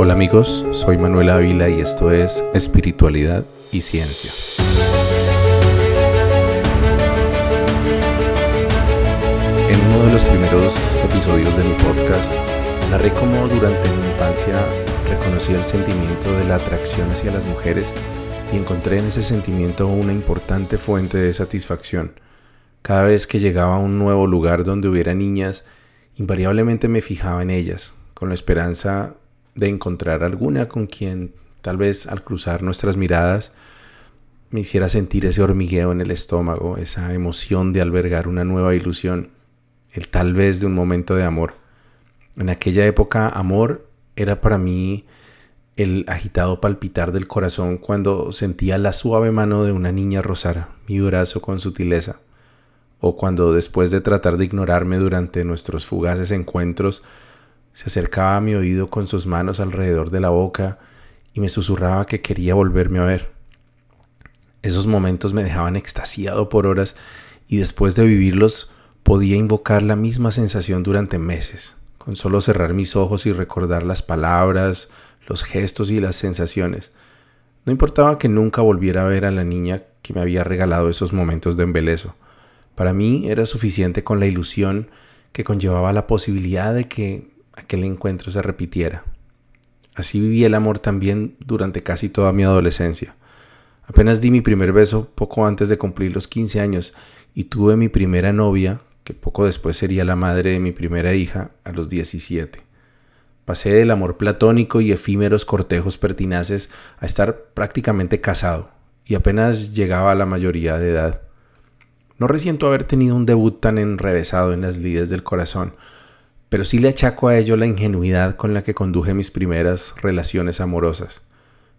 Hola amigos, soy Manuel Ávila y esto es Espiritualidad y Ciencia. En uno de los primeros episodios de mi podcast, narré cómo durante mi infancia reconocí el sentimiento de la atracción hacia las mujeres y encontré en ese sentimiento una importante fuente de satisfacción. Cada vez que llegaba a un nuevo lugar donde hubiera niñas, invariablemente me fijaba en ellas, con la esperanza de encontrar alguna con quien tal vez al cruzar nuestras miradas me hiciera sentir ese hormigueo en el estómago, esa emoción de albergar una nueva ilusión, el tal vez de un momento de amor. En aquella época amor era para mí el agitado palpitar del corazón cuando sentía la suave mano de una niña rozar mi brazo con sutileza, o cuando después de tratar de ignorarme durante nuestros fugaces encuentros, se acercaba a mi oído con sus manos alrededor de la boca y me susurraba que quería volverme a ver. Esos momentos me dejaban extasiado por horas y después de vivirlos podía invocar la misma sensación durante meses, con solo cerrar mis ojos y recordar las palabras, los gestos y las sensaciones. No importaba que nunca volviera a ver a la niña que me había regalado esos momentos de embeleso. Para mí era suficiente con la ilusión que conllevaba la posibilidad de que aquel encuentro se repitiera. Así viví el amor también durante casi toda mi adolescencia. Apenas di mi primer beso poco antes de cumplir los 15 años y tuve mi primera novia, que poco después sería la madre de mi primera hija, a los 17. Pasé del amor platónico y efímeros cortejos pertinaces a estar prácticamente casado y apenas llegaba a la mayoría de edad. No resiento haber tenido un debut tan enrevesado en las lides del corazón, pero sí le achaco a ello la ingenuidad con la que conduje mis primeras relaciones amorosas,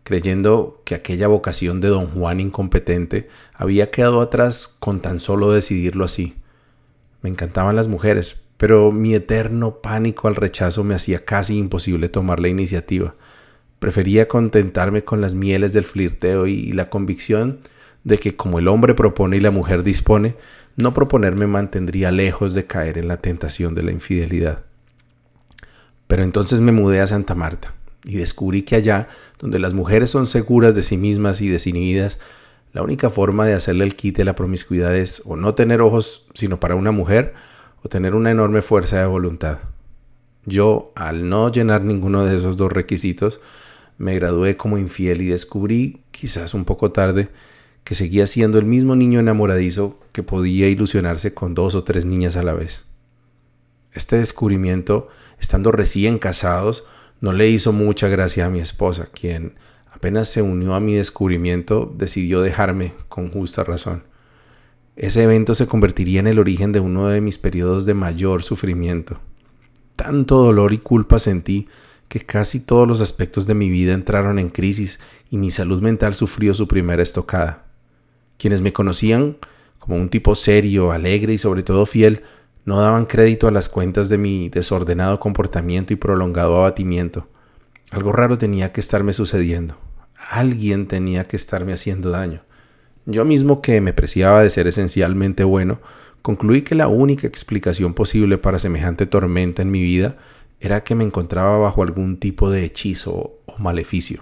creyendo que aquella vocación de don Juan incompetente había quedado atrás con tan solo decidirlo así. Me encantaban las mujeres, pero mi eterno pánico al rechazo me hacía casi imposible tomar la iniciativa. Prefería contentarme con las mieles del flirteo y la convicción de que como el hombre propone y la mujer dispone, no proponerme mantendría lejos de caer en la tentación de la infidelidad. Pero entonces me mudé a Santa Marta y descubrí que allá, donde las mujeres son seguras de sí mismas y desinhibidas, la única forma de hacerle el quite a la promiscuidad es o no tener ojos sino para una mujer, o tener una enorme fuerza de voluntad. Yo, al no llenar ninguno de esos dos requisitos, me gradué como infiel y descubrí, quizás un poco tarde, que seguía siendo el mismo niño enamoradizo que podía ilusionarse con dos o tres niñas a la vez. Este descubrimiento, estando recién casados, no le hizo mucha gracia a mi esposa, quien apenas se unió a mi descubrimiento decidió dejarme con justa razón. Ese evento se convertiría en el origen de uno de mis periodos de mayor sufrimiento. Tanto dolor y culpa sentí que casi todos los aspectos de mi vida entraron en crisis y mi salud mental sufrió su primera estocada. Quienes me conocían como un tipo serio, alegre y sobre todo fiel, no daban crédito a las cuentas de mi desordenado comportamiento y prolongado abatimiento. Algo raro tenía que estarme sucediendo. Alguien tenía que estarme haciendo daño. Yo mismo que me preciaba de ser esencialmente bueno, concluí que la única explicación posible para semejante tormenta en mi vida era que me encontraba bajo algún tipo de hechizo o maleficio.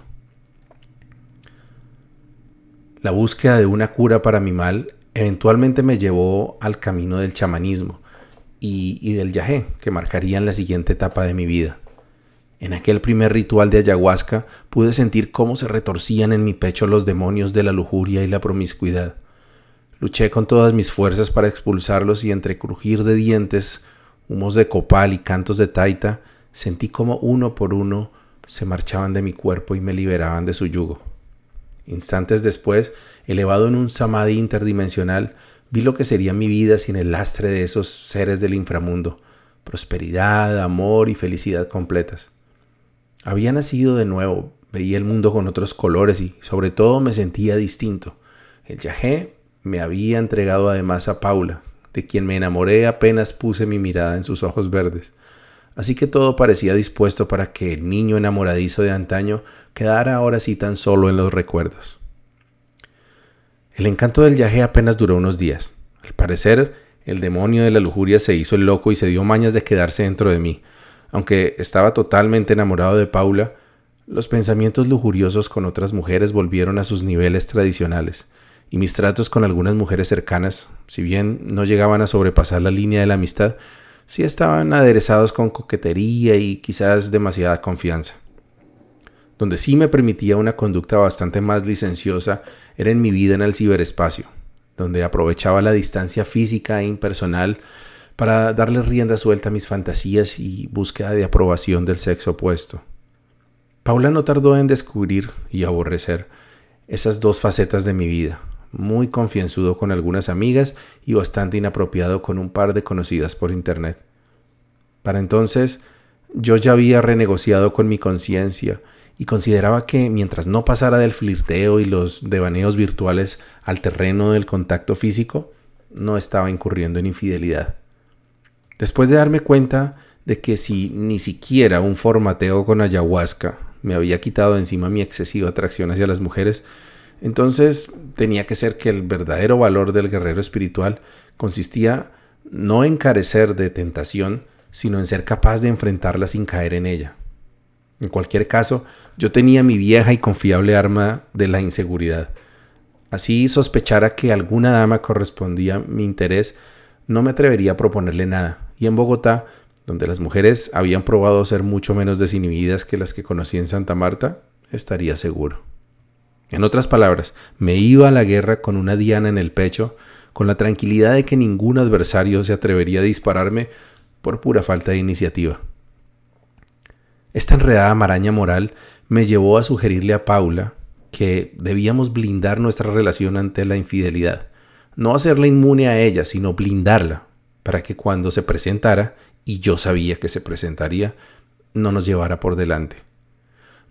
La búsqueda de una cura para mi mal eventualmente me llevó al camino del chamanismo y, del yagé, que marcarían la siguiente etapa de mi vida. En aquel primer ritual de ayahuasca pude sentir cómo se retorcían en mi pecho los demonios de la lujuria y la promiscuidad. Luché con todas mis fuerzas para expulsarlos y entre crujir de dientes, humos de copal y cantos de taita, sentí como uno por uno se marchaban de mi cuerpo y me liberaban de su yugo. Instantes después, elevado en un samadhi interdimensional, vi lo que sería mi vida sin el lastre de esos seres del inframundo, prosperidad, amor y felicidad completas. Había nacido de nuevo, veía el mundo con otros colores y sobre todo me sentía distinto. El yajé me había entregado además a Paula, de quien me enamoré apenas puse mi mirada en sus ojos verdes. Así que todo parecía dispuesto para que el niño enamoradizo de antaño quedara ahora sí tan solo en los recuerdos. El encanto del yajé apenas duró unos días. Al parecer, el demonio de la lujuria se hizo el loco y se dio mañas de quedarse dentro de mí, aunque estaba totalmente enamorado de Paula, los pensamientos lujuriosos con otras mujeres volvieron a sus niveles tradicionales, y mis tratos con algunas mujeres cercanas, si bien no llegaban a sobrepasar la línea de la amistad, sí estaban aderezados con coquetería y quizás demasiada confianza. Donde sí me permitía una conducta bastante más licenciosa era en mi vida en el ciberespacio, donde aprovechaba la distancia física e impersonal para darle rienda suelta a mis fantasías y búsqueda de aprobación del sexo opuesto. Paula no tardó en descubrir y aborrecer esas dos facetas de mi vida, muy confianzudo con algunas amigas y bastante inapropiado con un par de conocidas por internet. Para entonces yo ya había renegociado con mi conciencia y consideraba que mientras no pasara del flirteo y los devaneos virtuales al terreno del contacto físico, no estaba incurriendo en infidelidad. Después de darme cuenta de que si ni siquiera un formateo con ayahuasca me había quitado encima mi excesiva atracción hacia las mujeres, entonces tenía que ser que el verdadero valor del guerrero espiritual consistía no en carecer de tentación, sino en ser capaz de enfrentarla sin caer en ella. En cualquier caso, yo tenía mi vieja y confiable arma de la inseguridad. Así sospechara que alguna dama correspondía a mi interés, no me atrevería a proponerle nada, y en Bogotá donde las mujeres habían probado ser mucho menos desinhibidas que las que conocí en Santa Marta, estaría seguro. En otras palabras, me iba a la guerra con una diana en el pecho, con la tranquilidad de que ningún adversario se atrevería a dispararme por pura falta de iniciativa. Esta enredada maraña moral me llevó a sugerirle a Paula que debíamos blindar nuestra relación ante la infidelidad, no hacerla inmune a ella, sino blindarla, para que cuando se presentara y yo sabía que se presentaría, no nos llevara por delante.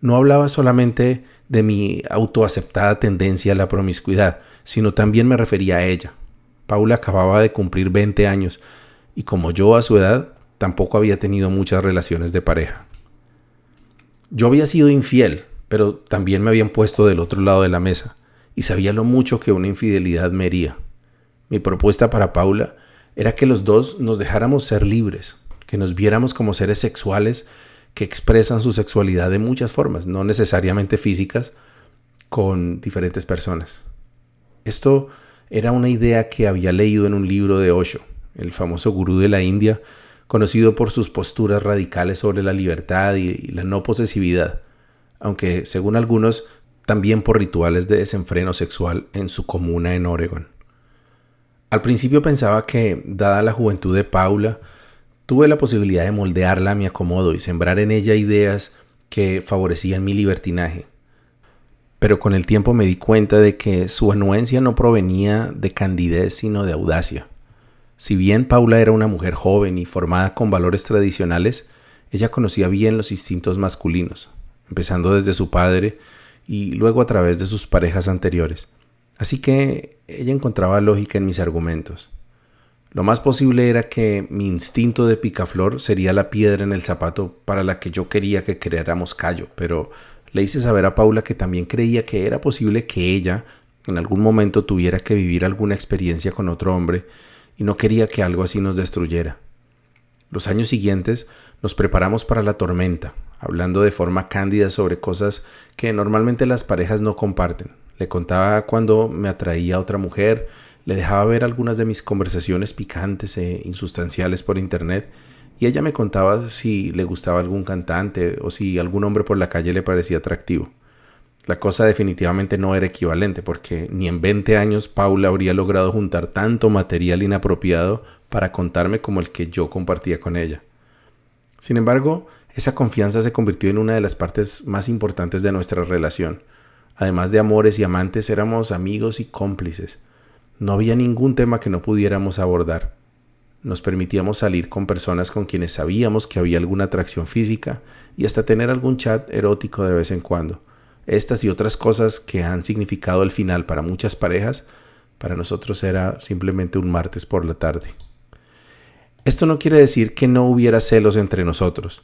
No hablaba solamente de mi autoaceptada tendencia a la promiscuidad, sino también me refería a ella. Paula acababa de cumplir 20 años y como yo a su edad tampoco había tenido muchas relaciones de pareja. Yo había sido infiel, pero también me habían puesto del otro lado de la mesa y sabía lo mucho que una infidelidad me hería. Mi propuesta para Paula era que los dos nos dejáramos ser libres, que nos viéramos como seres sexuales que expresan su sexualidad de muchas formas, no necesariamente físicas, con diferentes personas. Esto era una idea que había leído en un libro de Osho, el famoso gurú de la India, conocido por sus posturas radicales sobre la libertad y la no posesividad, aunque según algunos también por rituales de desenfreno sexual en su comuna en Oregon. Al principio pensaba que, dada la juventud de Paula, Tuve la posibilidad de moldearla a mi acomodo y sembrar en ella ideas que favorecían mi libertinaje. Pero con el tiempo me di cuenta de que su anuencia no provenía de candidez sino de audacia. Si bien Paula era una mujer joven y formada con valores tradicionales, ella conocía bien los instintos masculinos, empezando desde su padre y luego a través de sus parejas anteriores. Así que ella encontraba lógica en mis argumentos. Lo más posible era que mi instinto de picaflor sería la piedra en el zapato para la que yo quería que creáramos callo, pero le hice saber a Paula que también creía que era posible que ella en algún momento tuviera que vivir alguna experiencia con otro hombre y no quería que algo así nos destruyera. Los años siguientes nos preparamos para la tormenta, hablando de forma cándida sobre cosas que normalmente las parejas no comparten. Le contaba cuando me atraía a otra mujer, le dejaba ver algunas de mis conversaciones picantes e insustanciales por internet y ella me contaba si le gustaba algún cantante o si algún hombre por la calle le parecía atractivo. La cosa definitivamente no era equivalente porque ni en 20 años Paula habría logrado juntar tanto material inapropiado para contarme como el que yo compartía con ella. Sin embargo, esa confianza se convirtió en una de las partes más importantes de nuestra relación. Además de amores y amantes, éramos amigos y cómplices. No había ningún tema que no pudiéramos abordar. Nos permitíamos salir con personas con quienes sabíamos que había alguna atracción física y hasta tener algún chat erótico de vez en cuando. Estas y otras cosas que han significado el final para muchas parejas, para nosotros era simplemente un martes por la tarde. Esto no quiere decir que no hubiera celos entre nosotros,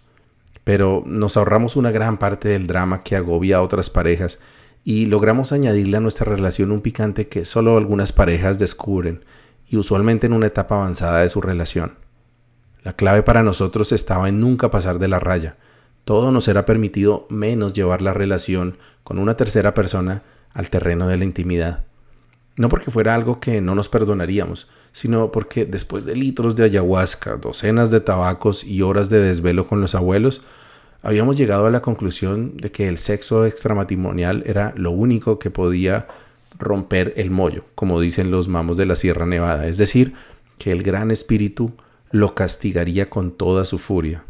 pero nos ahorramos una gran parte del drama que agobia a otras parejas y logramos añadirle a nuestra relación un picante que solo algunas parejas descubren y usualmente en una etapa avanzada de su relación. La clave para nosotros estaba en nunca pasar de la raya, todo nos era permitido menos llevar la relación con una tercera persona al terreno de la intimidad. No porque fuera algo que no nos perdonaríamos, sino porque después de litros de ayahuasca, docenas de tabacos y horas de desvelo con los abuelos, habíamos llegado a la conclusión de que el sexo extramatrimonial era lo único que podía romper el mollo, como dicen los mamos de la Sierra Nevada, es decir, que el gran espíritu lo castigaría con toda su furia.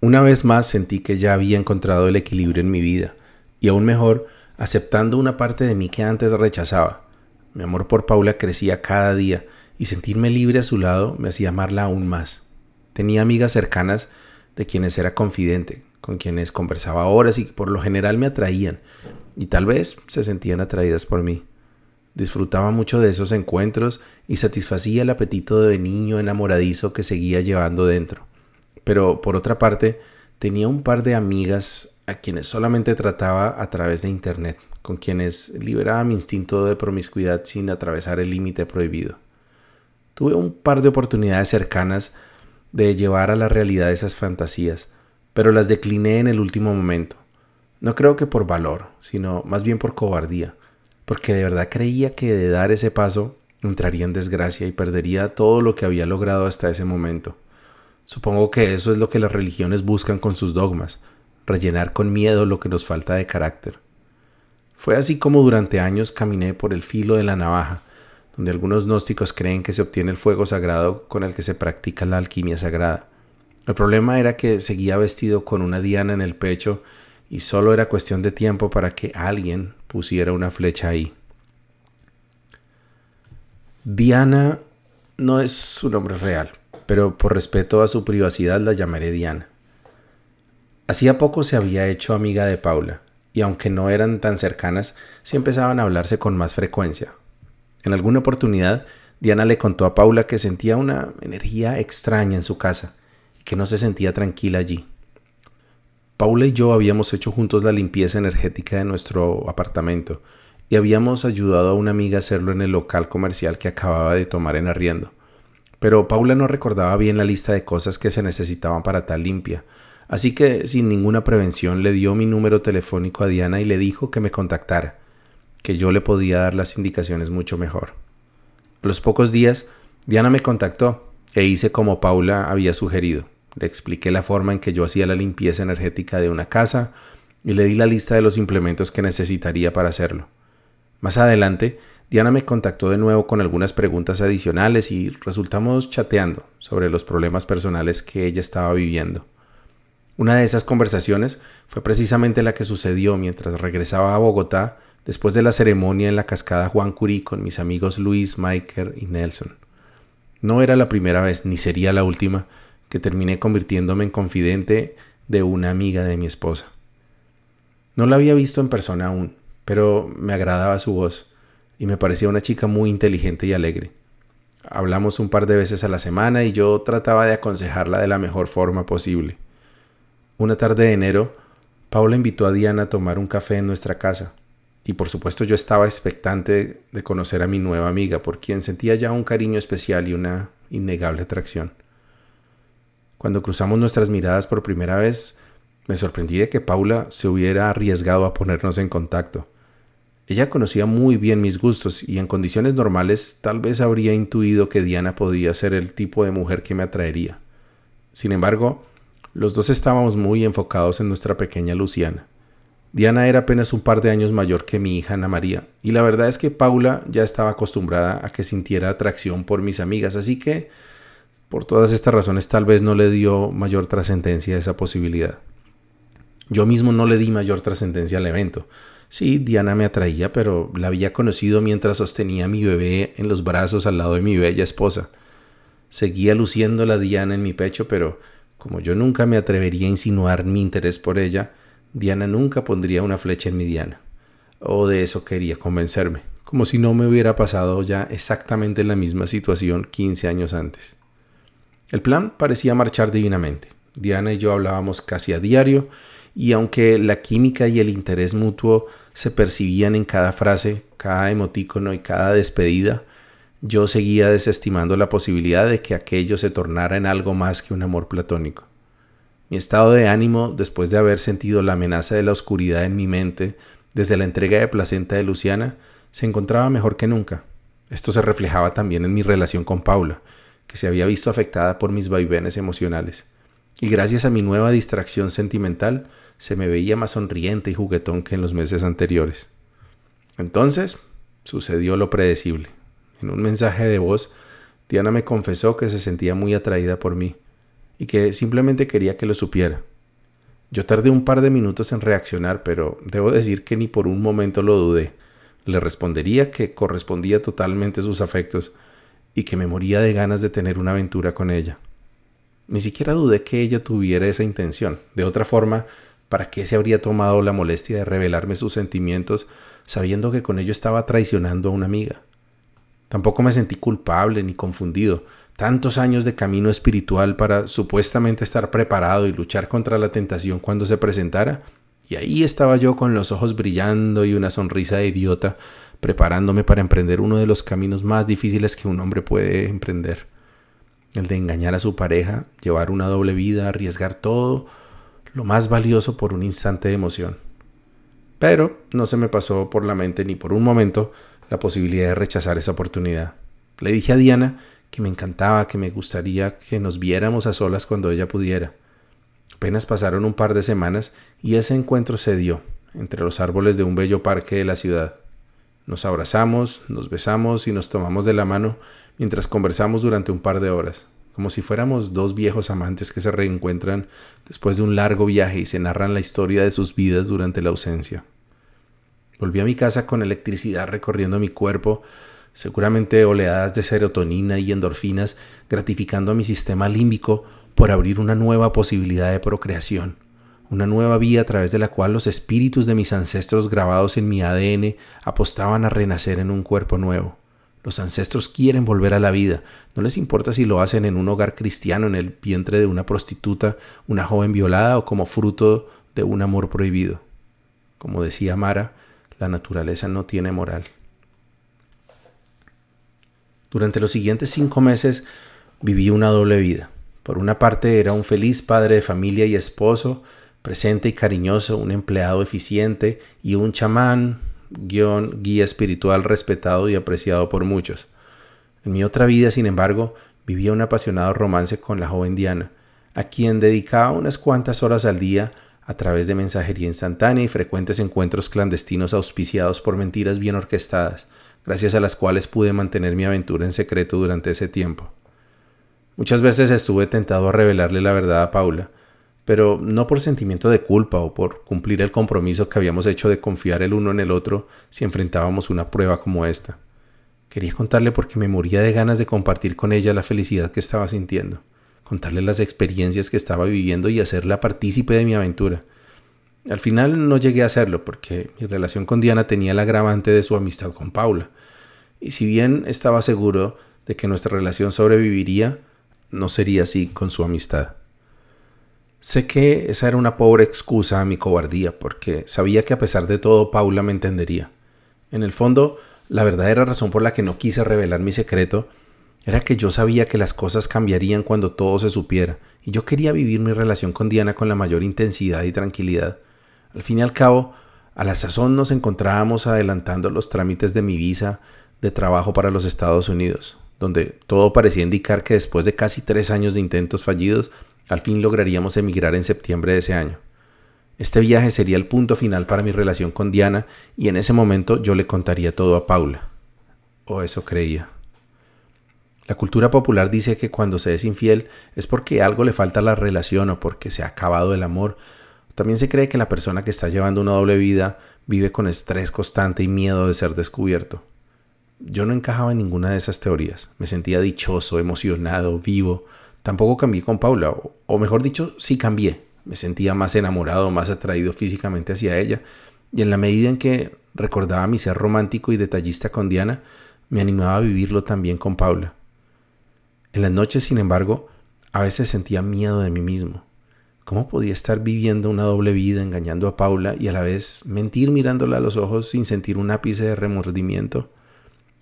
Una vez más sentí que ya había encontrado el equilibrio en mi vida, y aún mejor, aceptando una parte de mí que antes rechazaba. Mi amor por Paula crecía cada día, y sentirme libre a su lado me hacía amarla aún más. Tenía amigas cercanas de quienes era confidente, con quienes conversaba horas y que por lo general me atraían, y tal vez se sentían atraídas por mí. Disfrutaba mucho de esos encuentros y satisfacía el apetito de niño enamoradizo que seguía llevando dentro. Pero por otra parte, tenía un par de amigas a quienes solamente trataba a través de Internet, con quienes liberaba mi instinto de promiscuidad sin atravesar el límite prohibido. Tuve un par de oportunidades cercanas de llevar a la realidad esas fantasías, pero las decliné en el último momento. No creo que por valor, sino más bien por cobardía porque de verdad creía que de dar ese paso entraría en desgracia y perdería todo lo que había logrado hasta ese momento. Supongo que eso es lo que las religiones buscan con sus dogmas, rellenar con miedo lo que nos falta de carácter. Fue así como durante años caminé por el filo de la navaja, donde algunos gnósticos creen que se obtiene el fuego sagrado con el que se practica la alquimia sagrada. El problema era que seguía vestido con una diana en el pecho y solo era cuestión de tiempo para que alguien pusiera una flecha ahí. Diana no es su nombre real, pero por respeto a su privacidad la llamaré Diana. Hacía poco se había hecho amiga de Paula, y aunque no eran tan cercanas, sí empezaban a hablarse con más frecuencia. En alguna oportunidad, Diana le contó a Paula que sentía una energía extraña en su casa y que no se sentía tranquila allí. Paula y yo habíamos hecho juntos la limpieza energética de nuestro apartamento y habíamos ayudado a una amiga a hacerlo en el local comercial que acababa de tomar en arriendo. Pero Paula no recordaba bien la lista de cosas que se necesitaban para tal limpia, así que sin ninguna prevención le dio mi número telefónico a Diana y le dijo que me contactara, que yo le podía dar las indicaciones mucho mejor. A los pocos días, Diana me contactó e hice como Paula había sugerido. Le expliqué la forma en que yo hacía la limpieza energética de una casa y le di la lista de los implementos que necesitaría para hacerlo. Más adelante, Diana me contactó de nuevo con algunas preguntas adicionales y resultamos chateando sobre los problemas personales que ella estaba viviendo. Una de esas conversaciones fue precisamente la que sucedió mientras regresaba a Bogotá después de la ceremonia en la cascada Juan Curí con mis amigos Luis, Michael y Nelson. No era la primera vez ni sería la última que terminé convirtiéndome en confidente de una amiga de mi esposa. No la había visto en persona aún, pero me agradaba su voz y me parecía una chica muy inteligente y alegre. Hablamos un par de veces a la semana y yo trataba de aconsejarla de la mejor forma posible. Una tarde de enero, Paula invitó a Diana a tomar un café en nuestra casa, y por supuesto yo estaba expectante de conocer a mi nueva amiga, por quien sentía ya un cariño especial y una innegable atracción. Cuando cruzamos nuestras miradas por primera vez, me sorprendí de que Paula se hubiera arriesgado a ponernos en contacto. Ella conocía muy bien mis gustos y en condiciones normales tal vez habría intuido que Diana podía ser el tipo de mujer que me atraería. Sin embargo, los dos estábamos muy enfocados en nuestra pequeña Luciana. Diana era apenas un par de años mayor que mi hija Ana María, y la verdad es que Paula ya estaba acostumbrada a que sintiera atracción por mis amigas, así que por todas estas razones tal vez no le dio mayor trascendencia a esa posibilidad. Yo mismo no le di mayor trascendencia al evento. Sí, Diana me atraía, pero la había conocido mientras sostenía a mi bebé en los brazos al lado de mi bella esposa. Seguía luciendo la Diana en mi pecho, pero como yo nunca me atrevería a insinuar mi interés por ella, Diana nunca pondría una flecha en mi Diana. O de eso quería convencerme, como si no me hubiera pasado ya exactamente la misma situación 15 años antes. El plan parecía marchar divinamente. Diana y yo hablábamos casi a diario y aunque la química y el interés mutuo se percibían en cada frase, cada emotícono y cada despedida, yo seguía desestimando la posibilidad de que aquello se tornara en algo más que un amor platónico. Mi estado de ánimo, después de haber sentido la amenaza de la oscuridad en mi mente desde la entrega de placenta de Luciana, se encontraba mejor que nunca. Esto se reflejaba también en mi relación con Paula, que se había visto afectada por mis vaivenes emocionales. Y gracias a mi nueva distracción sentimental, se me veía más sonriente y juguetón que en los meses anteriores. Entonces, sucedió lo predecible. En un mensaje de voz, Diana me confesó que se sentía muy atraída por mí y que simplemente quería que lo supiera. Yo tardé un par de minutos en reaccionar, pero debo decir que ni por un momento lo dudé. Le respondería que correspondía totalmente a sus afectos y que me moría de ganas de tener una aventura con ella. Ni siquiera dudé que ella tuviera esa intención. De otra forma, ¿para qué se habría tomado la molestia de revelarme sus sentimientos sabiendo que con ello estaba traicionando a una amiga? Tampoco me sentí culpable ni confundido. Tantos años de camino espiritual para supuestamente estar preparado y luchar contra la tentación cuando se presentara. Y ahí estaba yo con los ojos brillando y una sonrisa de idiota, preparándome para emprender uno de los caminos más difíciles que un hombre puede emprender el de engañar a su pareja, llevar una doble vida, arriesgar todo, lo más valioso por un instante de emoción. Pero no se me pasó por la mente ni por un momento la posibilidad de rechazar esa oportunidad. Le dije a Diana que me encantaba, que me gustaría que nos viéramos a solas cuando ella pudiera. Apenas pasaron un par de semanas y ese encuentro se dio entre los árboles de un bello parque de la ciudad. Nos abrazamos, nos besamos y nos tomamos de la mano mientras conversamos durante un par de horas, como si fuéramos dos viejos amantes que se reencuentran después de un largo viaje y se narran la historia de sus vidas durante la ausencia. Volví a mi casa con electricidad recorriendo mi cuerpo, seguramente oleadas de serotonina y endorfinas gratificando a mi sistema límbico por abrir una nueva posibilidad de procreación una nueva vía a través de la cual los espíritus de mis ancestros grabados en mi ADN apostaban a renacer en un cuerpo nuevo. Los ancestros quieren volver a la vida, no les importa si lo hacen en un hogar cristiano, en el vientre de una prostituta, una joven violada o como fruto de un amor prohibido. Como decía Mara, la naturaleza no tiene moral. Durante los siguientes cinco meses viví una doble vida. Por una parte era un feliz padre de familia y esposo, presente y cariñoso, un empleado eficiente y un chamán, guía espiritual respetado y apreciado por muchos. En mi otra vida, sin embargo, vivía un apasionado romance con la joven Diana, a quien dedicaba unas cuantas horas al día a través de mensajería instantánea y frecuentes encuentros clandestinos auspiciados por mentiras bien orquestadas, gracias a las cuales pude mantener mi aventura en secreto durante ese tiempo. Muchas veces estuve tentado a revelarle la verdad a Paula, pero no por sentimiento de culpa o por cumplir el compromiso que habíamos hecho de confiar el uno en el otro si enfrentábamos una prueba como esta. Quería contarle porque me moría de ganas de compartir con ella la felicidad que estaba sintiendo, contarle las experiencias que estaba viviendo y hacerla partícipe de mi aventura. Al final no llegué a hacerlo porque mi relación con Diana tenía el agravante de su amistad con Paula. Y si bien estaba seguro de que nuestra relación sobreviviría, no sería así con su amistad. Sé que esa era una pobre excusa a mi cobardía, porque sabía que a pesar de todo Paula me entendería. En el fondo, la verdadera razón por la que no quise revelar mi secreto era que yo sabía que las cosas cambiarían cuando todo se supiera, y yo quería vivir mi relación con Diana con la mayor intensidad y tranquilidad. Al fin y al cabo, a la sazón nos encontrábamos adelantando los trámites de mi visa de trabajo para los Estados Unidos, donde todo parecía indicar que después de casi tres años de intentos fallidos, al fin lograríamos emigrar en septiembre de ese año. Este viaje sería el punto final para mi relación con Diana y en ese momento yo le contaría todo a Paula. O eso creía. La cultura popular dice que cuando se es infiel es porque algo le falta a la relación o porque se ha acabado el amor. También se cree que la persona que está llevando una doble vida vive con estrés constante y miedo de ser descubierto. Yo no encajaba en ninguna de esas teorías. Me sentía dichoso, emocionado, vivo, Tampoco cambié con Paula, o, mejor dicho, sí cambié. Me sentía más enamorado, más atraído físicamente hacia ella, y en la medida en que recordaba mi ser romántico y detallista con Diana, me animaba a vivirlo también con Paula. En las noches, sin embargo, a veces sentía miedo de mí mismo. ¿Cómo podía estar viviendo una doble vida engañando a Paula y a la vez mentir mirándola a los ojos sin sentir un ápice de remordimiento?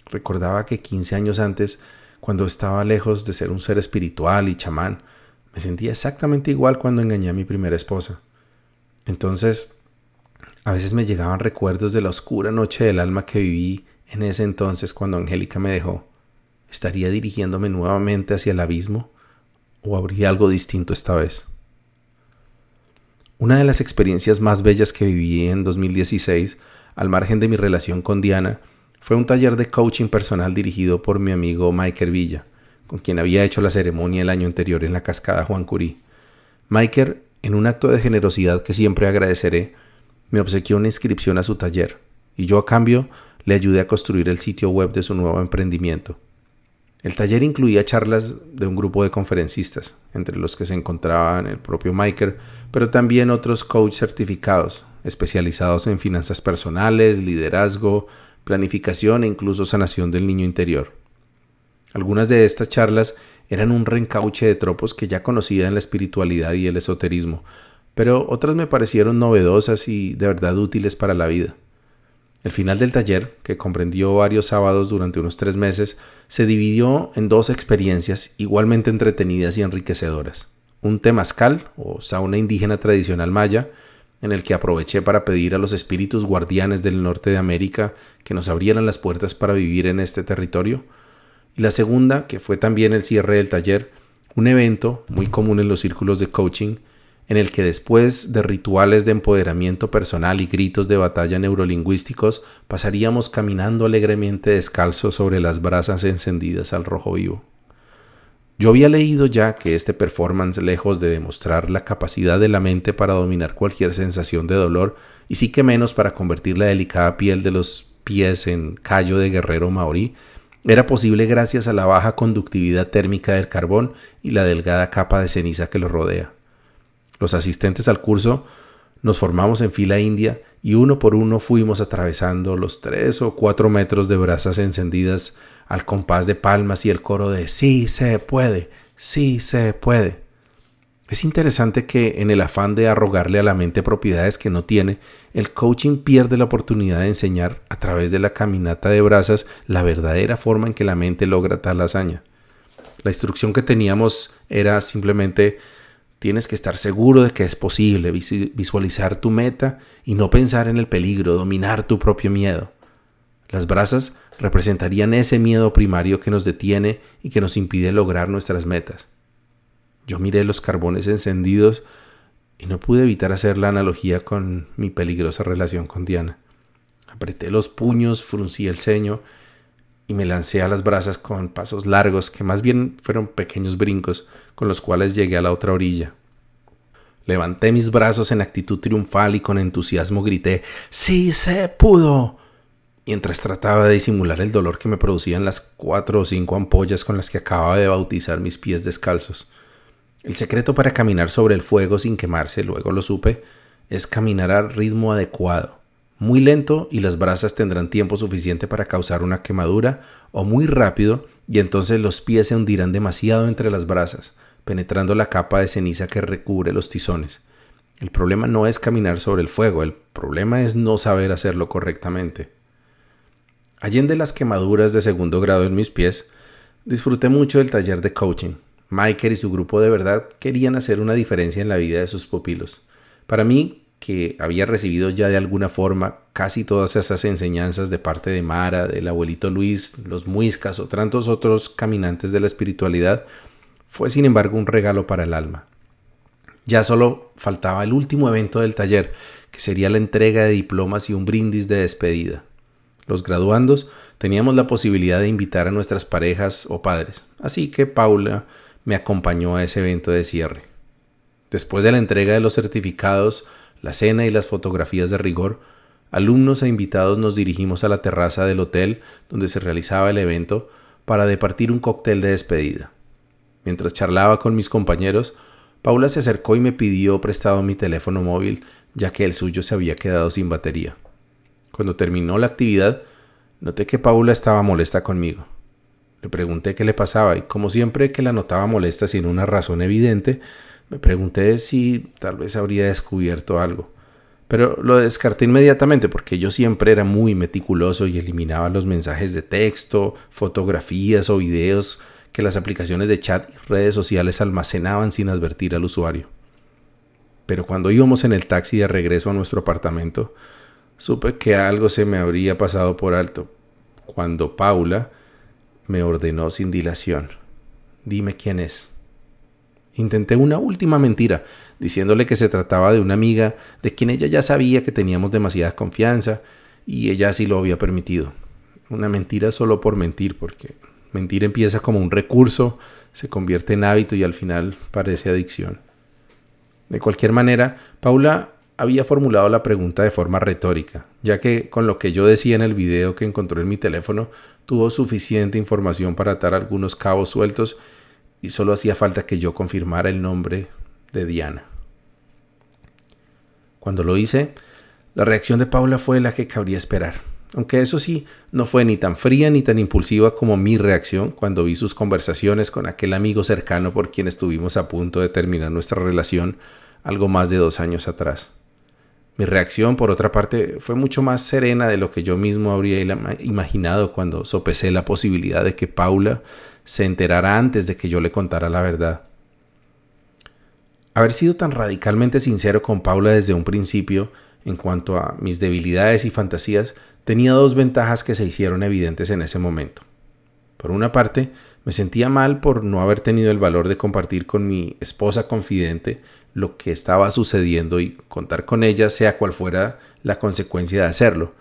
Recordaba que 15 años antes cuando estaba lejos de ser un ser espiritual y chamán, Me sentía exactamente igual cuando engañé a mi primera esposa. Entonces, a veces me llegaban recuerdos de la oscura noche del alma que viví en ese entonces cuando Angélica me dejó. ¿Estaría dirigiéndome nuevamente hacia el abismo? ¿O habría algo distinto esta vez? Una de las experiencias más bellas que viví en 2016, al margen de mi relación con Diana, fue un taller de coaching personal dirigido por mi amigo Michael Villa, con quien había hecho la ceremonia el año anterior en la cascada Juan Curí. Michael, en un acto de generosidad que siempre agradeceré, me obsequió una inscripción a su taller, y yo a cambio le ayudé a construir el sitio web de su nuevo emprendimiento. El taller incluía charlas de un grupo de conferencistas, entre los que se encontraban el propio Michael, pero también otros coach certificados, especializados en finanzas personales, liderazgo, planificación e incluso sanación del niño interior. Algunas de estas charlas eran un reencauche de tropos que ya conocía en la espiritualidad y el esoterismo, pero otras me parecieron novedosas y de verdad útiles para la vida. El final del taller, que comprendió varios sábados durante unos tres meses, se dividió en dos experiencias igualmente entretenidas y enriquecedoras. Un temazcal, o sauna indígena tradicional maya, en el que aproveché para pedir a los espíritus guardianes del norte de América que nos abrieran las puertas para vivir en este territorio. Y la segunda, que fue también el cierre del taller, un evento muy común en los círculos de coaching, en el que después de rituales de empoderamiento personal y gritos de batalla neurolingüísticos pasaríamos caminando alegremente descalzos sobre las brasas encendidas al rojo vivo. Yo había leído ya que este performance, lejos de demostrar la capacidad de la mente para dominar cualquier sensación de dolor, y sí que menos para convertir la delicada piel de los pies en callo de guerrero maorí, era posible gracias a la baja conductividad térmica del carbón y la delgada capa de ceniza que lo rodea. Los asistentes al curso nos formamos en fila india y uno por uno fuimos atravesando los tres o cuatro metros de brasas encendidas al compás de palmas y el coro de sí se puede, sí se puede. Es interesante que en el afán de arrogarle a la mente propiedades que no tiene, el coaching pierde la oportunidad de enseñar a través de la caminata de brasas la verdadera forma en que la mente logra tal hazaña. La instrucción que teníamos era simplemente Tienes que estar seguro de que es posible visualizar tu meta y no pensar en el peligro, dominar tu propio miedo. Las brasas representarían ese miedo primario que nos detiene y que nos impide lograr nuestras metas. Yo miré los carbones encendidos y no pude evitar hacer la analogía con mi peligrosa relación con Diana. Apreté los puños, fruncí el ceño y me lancé a las brasas con pasos largos que más bien fueron pequeños brincos con los cuales llegué a la otra orilla. Levanté mis brazos en actitud triunfal y con entusiasmo grité ¡Sí se pudo! mientras trataba de disimular el dolor que me producían las cuatro o cinco ampollas con las que acababa de bautizar mis pies descalzos. El secreto para caminar sobre el fuego sin quemarse, luego lo supe, es caminar al ritmo adecuado, muy lento y las brasas tendrán tiempo suficiente para causar una quemadura, o muy rápido y entonces los pies se hundirán demasiado entre las brasas, penetrando la capa de ceniza que recubre los tizones. El problema no es caminar sobre el fuego, el problema es no saber hacerlo correctamente. Allende las quemaduras de segundo grado en mis pies, disfruté mucho del taller de coaching. Michael y su grupo de verdad querían hacer una diferencia en la vida de sus pupilos. Para mí, que había recibido ya de alguna forma casi todas esas enseñanzas de parte de Mara, del abuelito Luis, los muiscas o tantos otros caminantes de la espiritualidad, fue sin embargo un regalo para el alma. Ya solo faltaba el último evento del taller, que sería la entrega de diplomas y un brindis de despedida. Los graduandos teníamos la posibilidad de invitar a nuestras parejas o padres, así que Paula me acompañó a ese evento de cierre. Después de la entrega de los certificados, la cena y las fotografías de rigor, alumnos e invitados nos dirigimos a la terraza del hotel donde se realizaba el evento para departir un cóctel de despedida. Mientras charlaba con mis compañeros, Paula se acercó y me pidió prestado mi teléfono móvil, ya que el suyo se había quedado sin batería. Cuando terminó la actividad, noté que Paula estaba molesta conmigo. Le pregunté qué le pasaba y como siempre que la notaba molesta sin una razón evidente, me pregunté si tal vez habría descubierto algo. Pero lo descarté inmediatamente porque yo siempre era muy meticuloso y eliminaba los mensajes de texto, fotografías o videos que las aplicaciones de chat y redes sociales almacenaban sin advertir al usuario. Pero cuando íbamos en el taxi de regreso a nuestro apartamento, supe que algo se me habría pasado por alto, cuando Paula me ordenó sin dilación. Dime quién es. Intenté una última mentira, diciéndole que se trataba de una amiga de quien ella ya sabía que teníamos demasiada confianza y ella así lo había permitido. Una mentira solo por mentir, porque mentir empieza como un recurso, se convierte en hábito y al final parece adicción. De cualquier manera, Paula había formulado la pregunta de forma retórica, ya que con lo que yo decía en el video que encontró en mi teléfono, tuvo suficiente información para atar algunos cabos sueltos y solo hacía falta que yo confirmara el nombre de Diana. Cuando lo hice, la reacción de Paula fue la que cabría esperar, aunque eso sí, no fue ni tan fría ni tan impulsiva como mi reacción cuando vi sus conversaciones con aquel amigo cercano por quien estuvimos a punto de terminar nuestra relación algo más de dos años atrás. Mi reacción, por otra parte, fue mucho más serena de lo que yo mismo habría imaginado cuando sopesé la posibilidad de que Paula se enterara antes de que yo le contara la verdad. Haber sido tan radicalmente sincero con Paula desde un principio en cuanto a mis debilidades y fantasías tenía dos ventajas que se hicieron evidentes en ese momento. Por una parte, me sentía mal por no haber tenido el valor de compartir con mi esposa confidente lo que estaba sucediendo y contar con ella sea cual fuera la consecuencia de hacerlo.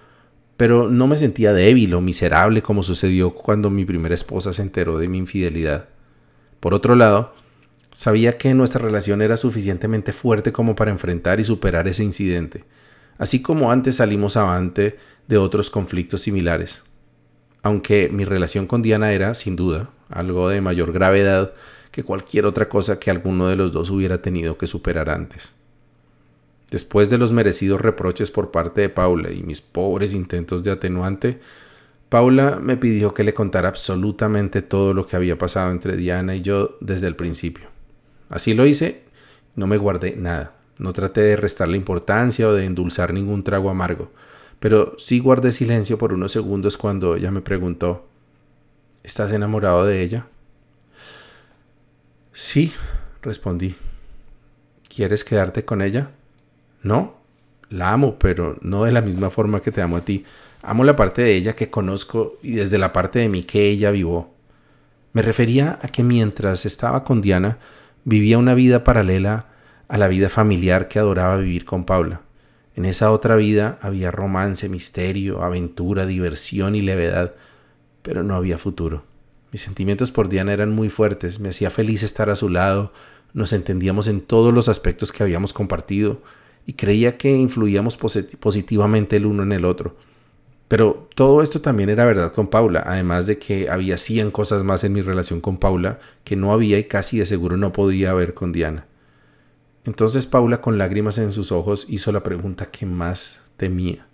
Pero no me sentía débil o miserable como sucedió cuando mi primera esposa se enteró de mi infidelidad. Por otro lado, sabía que nuestra relación era suficientemente fuerte como para enfrentar y superar ese incidente, así como antes salimos avante de otros conflictos similares. Aunque mi relación con Diana era, sin duda, algo de mayor gravedad que cualquier otra cosa que alguno de los dos hubiera tenido que superar antes. Después de los merecidos reproches por parte de Paula y mis pobres intentos de atenuante, Paula me pidió que le contara absolutamente todo lo que había pasado entre Diana y yo desde el principio. Así lo hice, no me guardé nada, no traté de restarle importancia o de endulzar ningún trago amargo, pero sí guardé silencio por unos segundos cuando ella me preguntó ¿Estás enamorado de ella? Sí, respondí. ¿Quieres quedarte con ella? No, la amo, pero no de la misma forma que te amo a ti. Amo la parte de ella que conozco y desde la parte de mí que ella vivió. Me refería a que mientras estaba con Diana, vivía una vida paralela a la vida familiar que adoraba vivir con Paula. En esa otra vida había romance, misterio, aventura, diversión y levedad, pero no había futuro. Mis sentimientos por Diana eran muy fuertes, me hacía feliz estar a su lado, nos entendíamos en todos los aspectos que habíamos compartido y creía que influíamos positivamente el uno en el otro. Pero todo esto también era verdad con Paula, además de que había cien cosas más en mi relación con Paula que no había y casi de seguro no podía haber con Diana. Entonces Paula, con lágrimas en sus ojos, hizo la pregunta que más temía.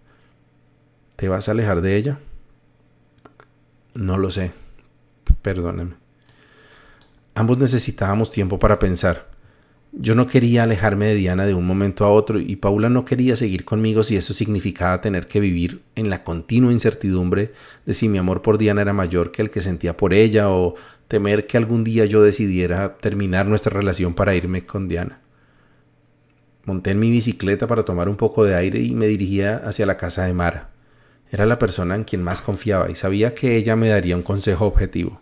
¿Te vas a alejar de ella? No lo sé, perdóneme. Ambos necesitábamos tiempo para pensar. Yo no quería alejarme de Diana de un momento a otro y Paula no quería seguir conmigo si eso significaba tener que vivir en la continua incertidumbre de si mi amor por Diana era mayor que el que sentía por ella o temer que algún día yo decidiera terminar nuestra relación para irme con Diana. Monté en mi bicicleta para tomar un poco de aire y me dirigía hacia la casa de Mara. Era la persona en quien más confiaba y sabía que ella me daría un consejo objetivo.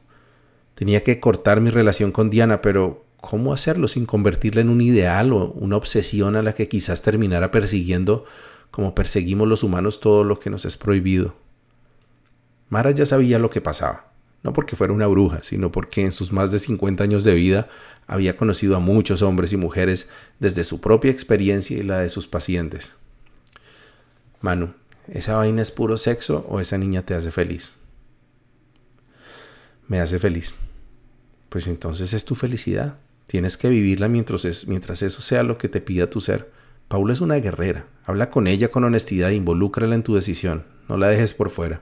Tenía que cortar mi relación con Diana, pero ¿cómo hacerlo sin convertirla en un ideal o una obsesión a la que quizás terminara persiguiendo como perseguimos los humanos todo lo que nos es prohibido? Mara ya sabía lo que pasaba, no porque fuera una bruja, sino porque en sus más de 50 años de vida había conocido a muchos hombres y mujeres desde su propia experiencia y la de sus pacientes. Manu, ¿Esa vaina es puro sexo o esa niña te hace feliz? Me hace feliz. Pues entonces es tu felicidad. Tienes que vivirla mientras, mientras eso sea lo que te pida tu ser. Paula es una guerrera. Habla con ella con honestidad e involúcrala en tu decisión. No la dejes por fuera.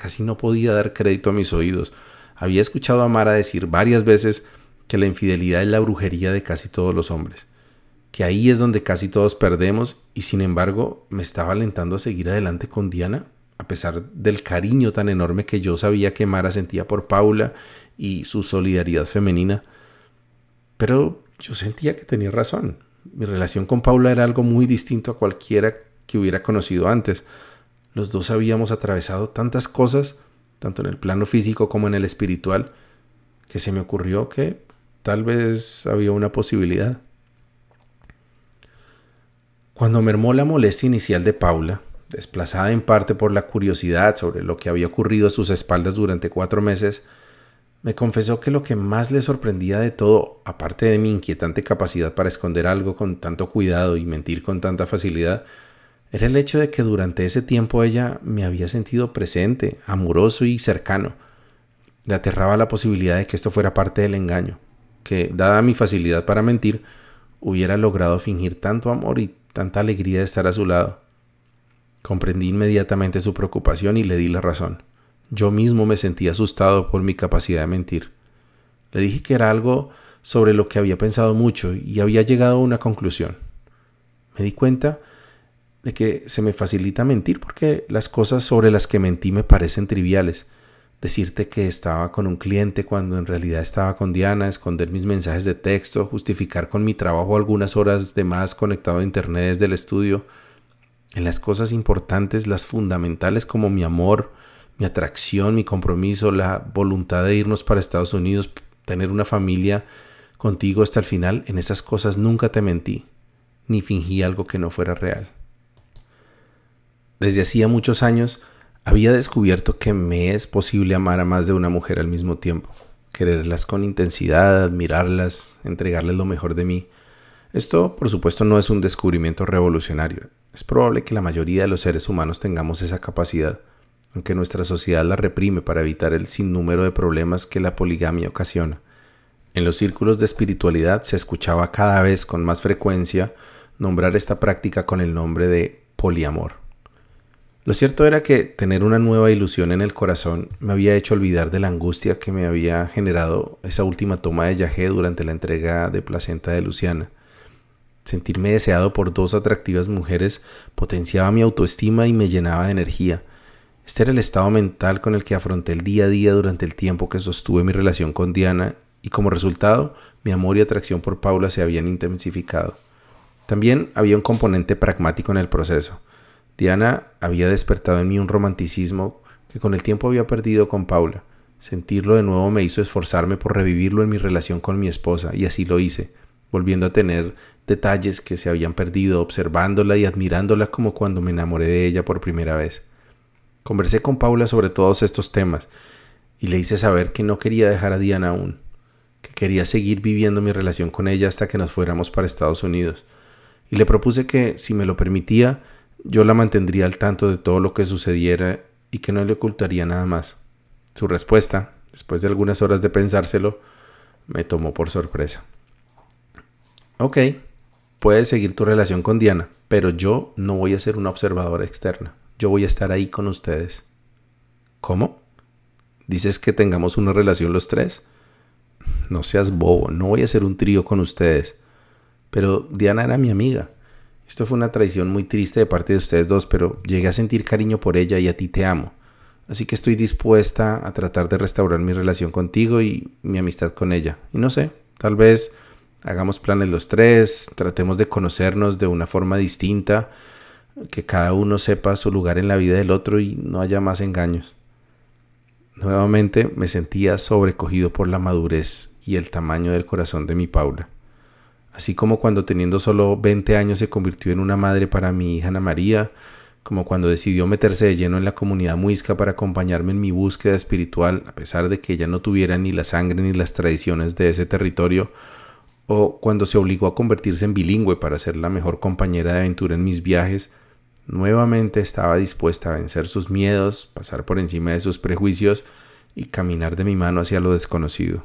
Casi no podía dar crédito a mis oídos. Había escuchado a Mara decir varias veces que la infidelidad es la brujería de casi todos los hombres que ahí es donde casi todos perdemos y sin embargo me estaba alentando a seguir adelante con Diana. a pesar del cariño tan enorme que yo sabía que Mara sentía por Paula y su solidaridad femenina. Pero yo sentía que tenía razón. Mi relación con Paula era algo muy distinto a cualquiera que hubiera conocido antes. Los dos habíamos atravesado tantas cosas, tanto en el plano físico como en el espiritual, que se me ocurrió que tal vez había una posibilidad. Cuando mermó la molestia inicial de Paula, desplazada en parte por la curiosidad sobre lo que había ocurrido a sus espaldas durante cuatro meses, me confesó que lo que más le sorprendía de todo, aparte de mi inquietante capacidad para esconder algo con tanto cuidado y mentir con tanta facilidad, era el hecho de que durante ese tiempo ella me había sentido presente, amoroso y cercano, le aterraba la posibilidad de que esto fuera parte del engaño, que, dada mi facilidad para mentir, hubiera logrado fingir tanto amor y tanta alegría de estar a su lado. Comprendí inmediatamente su preocupación y le di la razón. Yo mismo me sentía asustado por mi capacidad de mentir. Le dije que era algo sobre lo que había pensado mucho y había llegado a una conclusión. Me di cuenta de que se me facilita mentir porque las cosas sobre las que mentí me parecen triviales, decirte que estaba con un cliente cuando en realidad estaba con Diana, esconder mis mensajes de texto, justificar con mi trabajo algunas horas de más conectado a internet desde el estudio. En las cosas importantes, las fundamentales como mi amor, mi atracción, mi compromiso, la voluntad de irnos para Estados Unidos, tener una familia contigo hasta el final, en esas cosas nunca te mentí, ni fingí algo que no fuera real. Desde hacía muchos años, había descubierto que me es posible amar a más de una mujer al mismo tiempo, quererlas con intensidad, admirarlas, entregarles lo mejor de mí. Esto, por supuesto, no es un descubrimiento revolucionario. Es probable que la mayoría de los seres humanos tengamos esa capacidad, aunque nuestra sociedad la reprime para evitar el sinnúmero de problemas que la poligamia ocasiona. En los círculos de espiritualidad se escuchaba cada vez con más frecuencia nombrar esta práctica con el nombre de poliamor. Lo cierto era que tener una nueva ilusión en el corazón me había hecho olvidar de la angustia que me había generado esa última toma de Yajé durante la entrega de placenta de Luciana. Sentirme deseado por dos atractivas mujeres potenciaba mi autoestima y me llenaba de energía. Este era el estado mental con el que afronté el día a día durante el tiempo que sostuve mi relación con Diana y como resultado mi amor y atracción por Paula se habían intensificado. También había un componente pragmático en el proceso. Diana había despertado en mí un romanticismo que con el tiempo había perdido con Paula. Sentirlo de nuevo me hizo esforzarme por revivirlo en mi relación con mi esposa, y así lo hice, volviendo a tener detalles que se habían perdido, observándola y admirándola como cuando me enamoré de ella por primera vez. Conversé con Paula sobre todos estos temas, y le hice saber que no quería dejar a Diana aún, que quería seguir viviendo mi relación con ella hasta que nos fuéramos para Estados Unidos, y le propuse que, si me lo permitía, yo la mantendría al tanto de todo lo que sucediera y que no le ocultaría nada más. Su respuesta, después de algunas horas de pensárselo, me tomó por sorpresa. Ok, puedes seguir tu relación con Diana, pero yo no voy a ser una observadora externa. Yo voy a estar ahí con ustedes. ¿Cómo? ¿Dices que tengamos una relación los tres? No seas bobo, no voy a ser un trío con ustedes. Pero Diana era mi amiga. Esto fue una traición muy triste de parte de ustedes dos, pero llegué a sentir cariño por ella y a ti te amo. Así que estoy dispuesta a tratar de restaurar mi relación contigo y mi amistad con ella. Y no sé, tal vez hagamos planes los tres, tratemos de conocernos de una forma distinta, que cada uno sepa su lugar en la vida del otro y no haya más engaños. Nuevamente me sentía sobrecogido por la madurez y el tamaño del corazón de mi Paula así como cuando teniendo solo 20 años se convirtió en una madre para mi hija Ana María, como cuando decidió meterse de lleno en la comunidad muisca para acompañarme en mi búsqueda espiritual, a pesar de que ella no tuviera ni la sangre ni las tradiciones de ese territorio, o cuando se obligó a convertirse en bilingüe para ser la mejor compañera de aventura en mis viajes, nuevamente estaba dispuesta a vencer sus miedos, pasar por encima de sus prejuicios y caminar de mi mano hacia lo desconocido.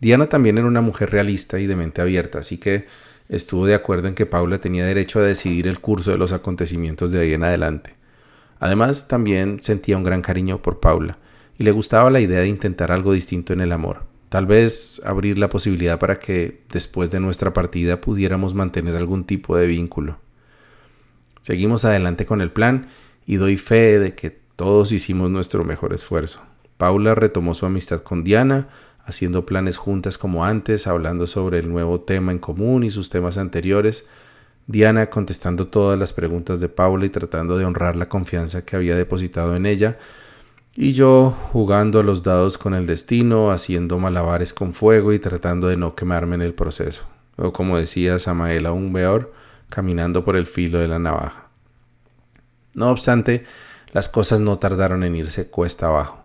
Diana también era una mujer realista y de mente abierta, así que estuvo de acuerdo en que Paula tenía derecho a decidir el curso de los acontecimientos de ahí en adelante. Además, también sentía un gran cariño por Paula y le gustaba la idea de intentar algo distinto en el amor. Tal vez abrir la posibilidad para que después de nuestra partida pudiéramos mantener algún tipo de vínculo. Seguimos adelante con el plan y doy fe de que todos hicimos nuestro mejor esfuerzo. Paula retomó su amistad con Diana, haciendo planes juntas como antes, hablando sobre el nuevo tema en común y sus temas anteriores. Diana contestando todas las preguntas de Paula y tratando de honrar la confianza que había depositado en ella. Y yo jugando a los dados con el destino, haciendo malabares con fuego y tratando de no quemarme en el proceso. O como decía Samael un Beor, caminando por el filo de la navaja. No obstante, las cosas no tardaron en irse cuesta abajo.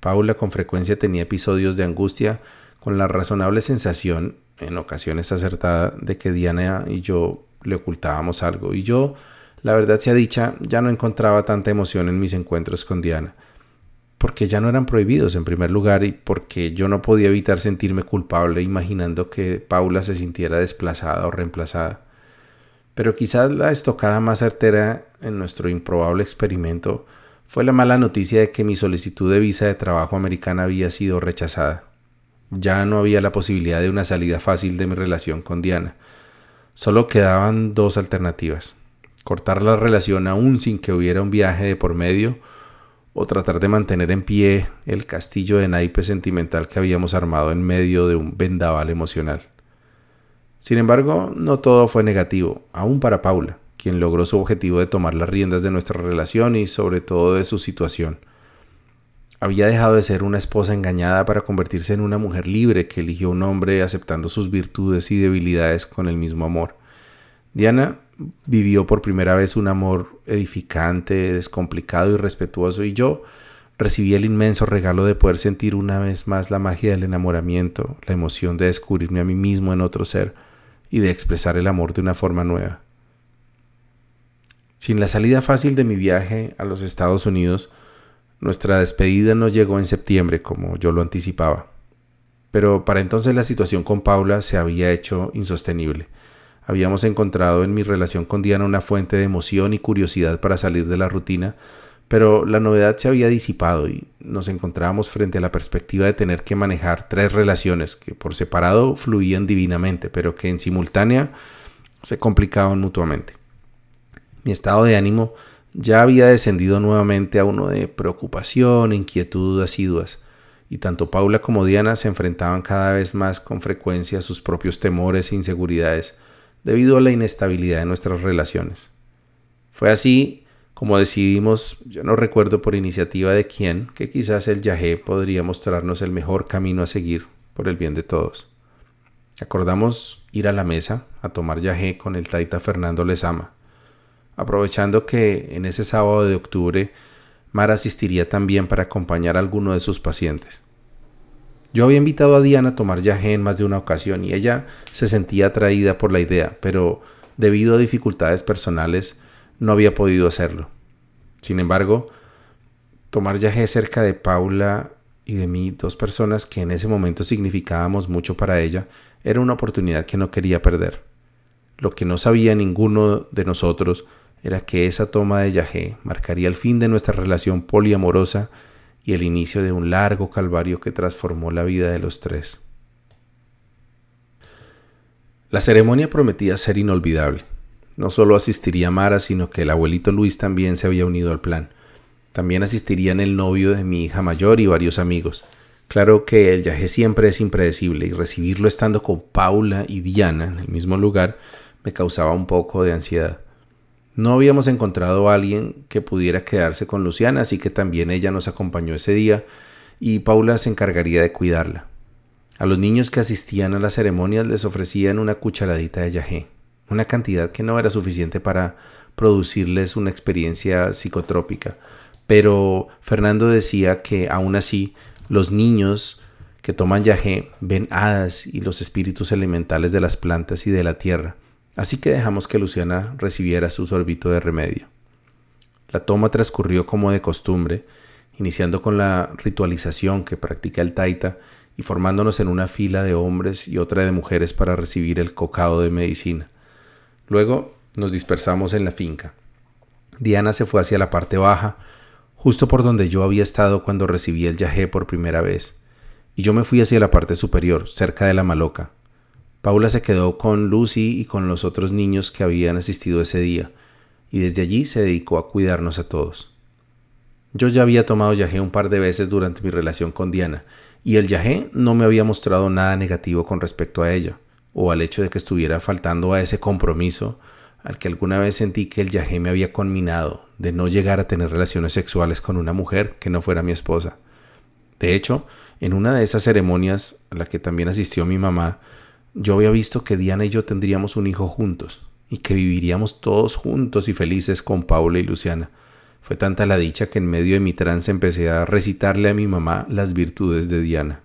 Paula con frecuencia tenía episodios de angustia con la razonable sensación, en ocasiones acertada, de que Diana y yo le ocultábamos algo. Y yo, la verdad sea dicha, ya no encontraba tanta emoción en mis encuentros con Diana. Porque ya no eran prohibidos en primer lugar y porque yo no podía evitar sentirme culpable imaginando que Paula se sintiera desplazada o reemplazada. Pero quizás la estocada más certera en nuestro improbable experimento fue la mala noticia de que mi solicitud de visa de trabajo americana había sido rechazada. Ya no había la posibilidad de una salida fácil de mi relación con Diana. Solo quedaban dos alternativas. Cortar la relación aún sin que hubiera un viaje de por medio o tratar de mantener en pie el castillo de naipe sentimental que habíamos armado en medio de un vendaval emocional. Sin embargo, no todo fue negativo, aún para Paula quien logró su objetivo de tomar las riendas de nuestra relación y sobre todo de su situación. Había dejado de ser una esposa engañada para convertirse en una mujer libre que eligió un hombre aceptando sus virtudes y debilidades con el mismo amor. Diana vivió por primera vez un amor edificante, descomplicado y respetuoso y yo recibí el inmenso regalo de poder sentir una vez más la magia del enamoramiento, la emoción de descubrirme a mí mismo en otro ser y de expresar el amor de una forma nueva. Sin la salida fácil de mi viaje a los Estados Unidos, nuestra despedida no llegó en septiembre como yo lo anticipaba. Pero para entonces la situación con Paula se había hecho insostenible. Habíamos encontrado en mi relación con Diana una fuente de emoción y curiosidad para salir de la rutina, pero la novedad se había disipado y nos encontrábamos frente a la perspectiva de tener que manejar tres relaciones que por separado fluían divinamente, pero que en simultánea se complicaban mutuamente. Mi estado de ánimo ya había descendido nuevamente a uno de preocupación inquietud asiduas, y tanto Paula como Diana se enfrentaban cada vez más con frecuencia a sus propios temores e inseguridades debido a la inestabilidad de nuestras relaciones. Fue así como decidimos, yo no recuerdo por iniciativa de quién, que quizás el yajé podría mostrarnos el mejor camino a seguir por el bien de todos. Acordamos ir a la mesa a tomar yajé con el taita Fernando Lezama aprovechando que en ese sábado de octubre Mara asistiría también para acompañar a alguno de sus pacientes. Yo había invitado a Diana a tomar yagé en más de una ocasión y ella se sentía atraída por la idea, pero debido a dificultades personales no había podido hacerlo. Sin embargo, tomar yagé cerca de Paula y de mí, dos personas que en ese momento significábamos mucho para ella, era una oportunidad que no quería perder. Lo que no sabía ninguno de nosotros era que esa toma de Yahé marcaría el fin de nuestra relación poliamorosa y el inicio de un largo calvario que transformó la vida de los tres. La ceremonia prometía ser inolvidable. No solo asistiría Mara, sino que el abuelito Luis también se había unido al plan. También asistirían el novio de mi hija mayor y varios amigos. Claro que el viaje siempre es impredecible y recibirlo estando con Paula y Diana en el mismo lugar me causaba un poco de ansiedad. No habíamos encontrado a alguien que pudiera quedarse con Luciana, así que también ella nos acompañó ese día y Paula se encargaría de cuidarla. A los niños que asistían a las ceremonias les ofrecían una cucharadita de yagé, una cantidad que no era suficiente para producirles una experiencia psicotrópica, pero Fernando decía que aún así los niños que toman yagé ven hadas y los espíritus elementales de las plantas y de la tierra Así que dejamos que Luciana recibiera su sorbito de remedio. La toma transcurrió como de costumbre, iniciando con la ritualización que practica el taita y formándonos en una fila de hombres y otra de mujeres para recibir el cocado de medicina. Luego nos dispersamos en la finca. Diana se fue hacia la parte baja, justo por donde yo había estado cuando recibí el yajé por primera vez, y yo me fui hacia la parte superior, cerca de la maloca, Paula se quedó con Lucy y con los otros niños que habían asistido ese día. y desde allí se dedicó a cuidarnos a todos. Yo ya había tomado yagé un par de veces durante mi relación con Diana, y el yagé no me había mostrado nada negativo con respecto a ella, o al hecho de que estuviera faltando a ese compromiso al que alguna vez sentí que el yagé me había conminado de no llegar a tener relaciones sexuales con una mujer que no fuera mi esposa. De hecho, en una de esas ceremonias a la que también asistió mi mamá, yo había visto que Diana y yo tendríamos un hijo juntos y que viviríamos todos juntos y felices con Paula y Luciana. Fue tanta la dicha que en medio de mi trance empecé a recitarle a mi mamá las virtudes de Diana.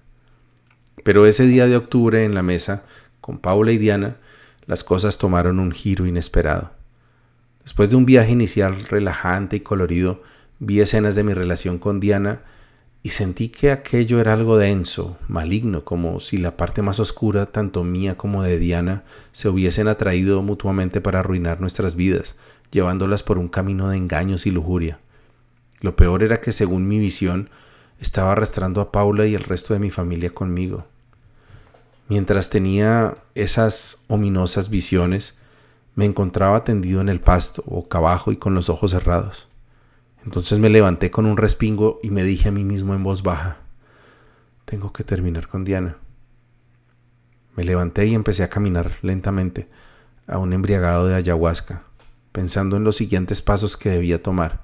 Pero ese día de octubre en la mesa, con Paula y Diana, las cosas tomaron un giro inesperado. Después de un viaje inicial relajante y colorido, vi escenas de mi relación con Diana y sentí que aquello era algo denso, maligno, como si la parte más oscura, tanto mía como de Diana, se hubiesen atraído mutuamente para arruinar nuestras vidas, llevándolas por un camino de engaños y lujuria. Lo peor era que, según mi visión, estaba arrastrando a Paula y el resto de mi familia conmigo. Mientras tenía esas ominosas visiones, me encontraba tendido en el pasto, boca abajo y con los ojos cerrados. Entonces me levanté con un respingo y me dije a mí mismo en voz baja, tengo que terminar con Diana. Me levanté y empecé a caminar lentamente, a un embriagado de ayahuasca, pensando en los siguientes pasos que debía tomar.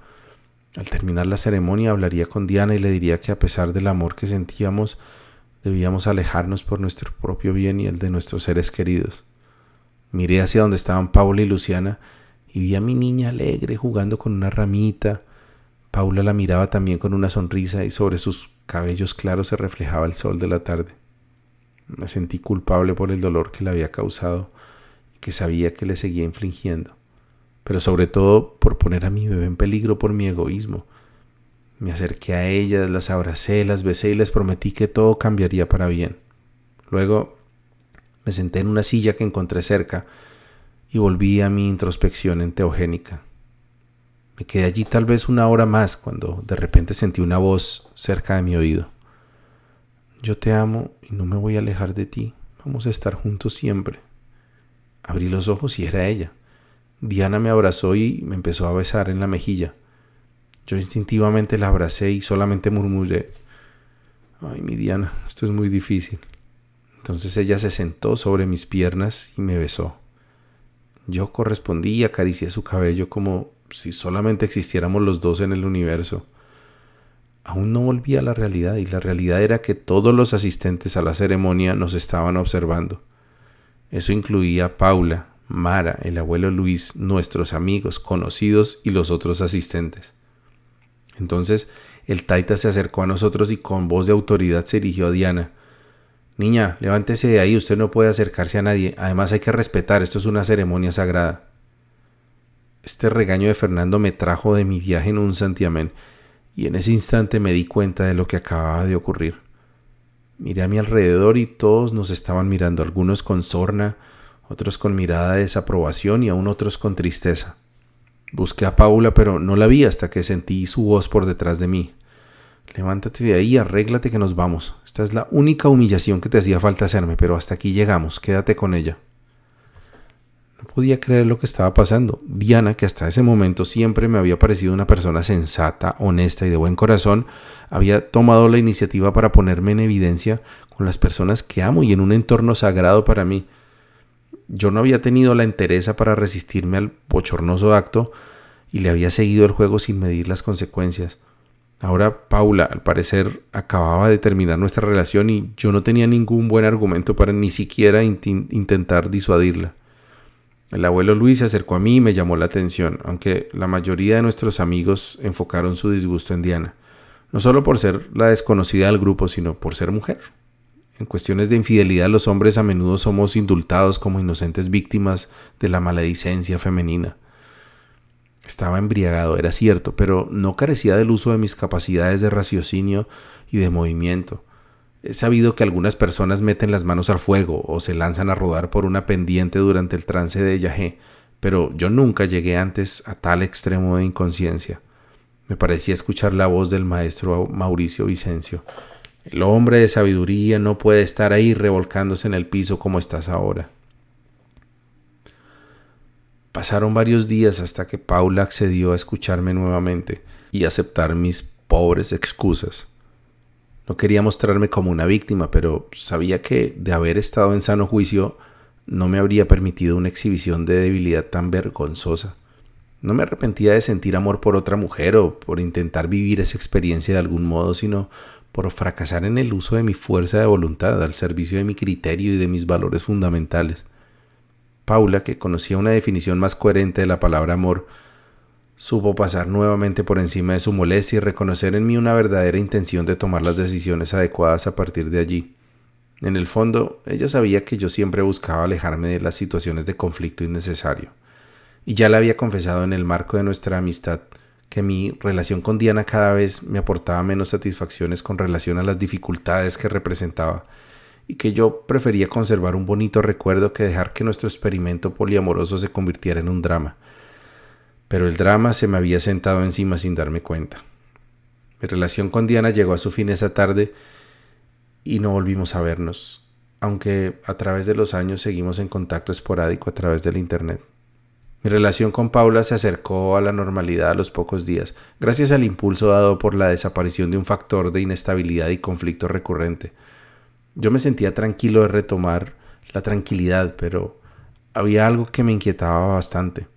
Al terminar la ceremonia hablaría con Diana y le diría que a pesar del amor que sentíamos, debíamos alejarnos por nuestro propio bien y el de nuestros seres queridos. Miré hacia donde estaban Paula y Luciana y vi a mi niña alegre jugando con una ramita, Paula la miraba también con una sonrisa y sobre sus cabellos claros se reflejaba el sol de la tarde. Me sentí culpable por el dolor que le había causado y que sabía que le seguía infligiendo, pero sobre todo por poner a mi bebé en peligro por mi egoísmo. Me acerqué a ellas, las abracé, las besé y les prometí que todo cambiaría para bien. Luego me senté en una silla que encontré cerca y volví a mi introspección enteogénica. Me quedé allí tal vez una hora más cuando de repente sentí una voz cerca de mi oído. Yo te amo y no me voy a alejar de ti. Vamos a estar juntos siempre. Abrí los ojos y era ella. Diana me abrazó y me empezó a besar en la mejilla. Yo instintivamente la abracé y solamente murmuré, ay mi Diana, esto es muy difícil. Entonces ella se sentó sobre mis piernas y me besó. Yo correspondí y acaricié su cabello como si solamente existiéramos los dos en el universo. Aún no volví a la realidad y la realidad era que todos los asistentes a la ceremonia nos estaban observando. Eso incluía a Paula, Mara, el abuelo Luis, nuestros amigos, conocidos y los otros asistentes. Entonces el taita se acercó a nosotros y con voz de autoridad se dirigió a Diana. Niña, levántese de ahí, usted no puede acercarse a nadie. Además hay que respetar, esto es una ceremonia sagrada. Este regaño de Fernando me trajo de mi viaje en un santiamén y en ese instante me di cuenta de lo que acababa de ocurrir. Miré a mi alrededor y todos nos estaban mirando, algunos con sorna, otros con mirada de desaprobación y aún otros con tristeza. Busqué a Paula, pero no la vi hasta que sentí su voz por detrás de mí. Levántate de ahí, arréglate que nos vamos. Esta es la única humillación que te hacía falta hacerme, pero hasta aquí llegamos, quédate con ella. No podía creer lo que estaba pasando. Diana, que hasta ese momento siempre me había parecido una persona sensata, honesta y de buen corazón, había tomado la iniciativa para ponerme en evidencia con las personas que amo y en un entorno sagrado para mí. Yo no había tenido la entereza para resistirme al bochornoso acto y le había seguido el juego sin medir las consecuencias. Ahora Paula, al parecer, acababa de terminar nuestra relación y yo no tenía ningún buen argumento para ni siquiera intentar disuadirla. El abuelo Luis se acercó a mí y me llamó la atención, aunque la mayoría de nuestros amigos enfocaron su disgusto en Diana, no solo por ser la desconocida del grupo, sino por ser mujer. En cuestiones de infidelidad los hombres a menudo somos indultados como inocentes víctimas de la maledicencia femenina. Estaba embriagado, era cierto, pero no carecía del uso de mis capacidades de raciocinio y de movimiento. He sabido que algunas personas meten las manos al fuego o se lanzan a rodar por una pendiente durante el trance de yagé, pero yo nunca llegué antes a tal extremo de inconsciencia. Me parecía escuchar la voz del maestro Mauricio Vicencio. El hombre de sabiduría no puede estar ahí revolcándose en el piso como estás ahora. Pasaron varios días hasta que Paula accedió a escucharme nuevamente y aceptar mis pobres excusas. No quería mostrarme como una víctima, pero sabía que de haber estado en sano juicio no me habría permitido una exhibición de debilidad tan vergonzosa. No me arrepentía de sentir amor por otra mujer o por intentar vivir esa experiencia de algún modo, sino por fracasar en el uso de mi fuerza de voluntad al servicio de mi criterio y de mis valores fundamentales. Paula, que conocía una definición más coherente de la palabra amor, supo pasar nuevamente por encima de su molestia y reconocer en mí una verdadera intención de tomar las decisiones adecuadas a partir de allí. En el fondo, ella sabía que yo siempre buscaba alejarme de las situaciones de conflicto innecesario. Y ya le había confesado en el marco de nuestra amistad que mi relación con Diana cada vez me aportaba menos satisfacciones con relación a las dificultades que representaba y que yo prefería conservar un bonito recuerdo que dejar que nuestro experimento poliamoroso se convirtiera en un drama. Pero el drama se me había sentado encima sin darme cuenta. Mi relación con Diana llegó a su fin esa tarde y no volvimos a vernos, aunque a través de los años seguimos en contacto esporádico a través del Internet. Mi relación con Paula se acercó a la normalidad a los pocos días, gracias al impulso dado por la desaparición de un factor de inestabilidad y conflicto recurrente. Yo me sentía tranquilo de retomar la tranquilidad, pero había algo que me inquietaba bastante.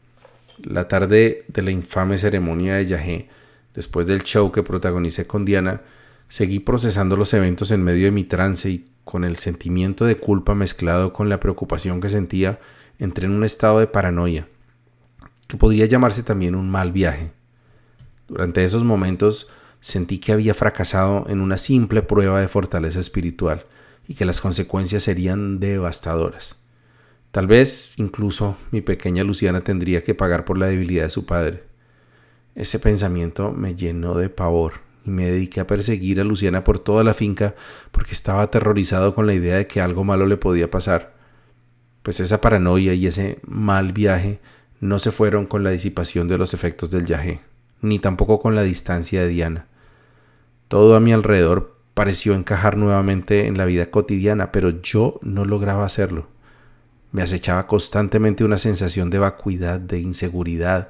La tarde de la infame ceremonia de Yahé, después del show que protagonicé con Diana, seguí procesando los eventos en medio de mi trance y con el sentimiento de culpa mezclado con la preocupación que sentía, entré en un estado de paranoia que podría llamarse también un mal viaje. Durante esos momentos sentí que había fracasado en una simple prueba de fortaleza espiritual y que las consecuencias serían devastadoras. Tal vez incluso mi pequeña Luciana tendría que pagar por la debilidad de su padre. Ese pensamiento me llenó de pavor y me dediqué a perseguir a Luciana por toda la finca porque estaba aterrorizado con la idea de que algo malo le podía pasar. Pues esa paranoia y ese mal viaje no se fueron con la disipación de los efectos del yagé, ni tampoco con la distancia de Diana. Todo a mi alrededor pareció encajar nuevamente en la vida cotidiana, pero yo no lograba hacerlo. Me acechaba constantemente una sensación de vacuidad, de inseguridad.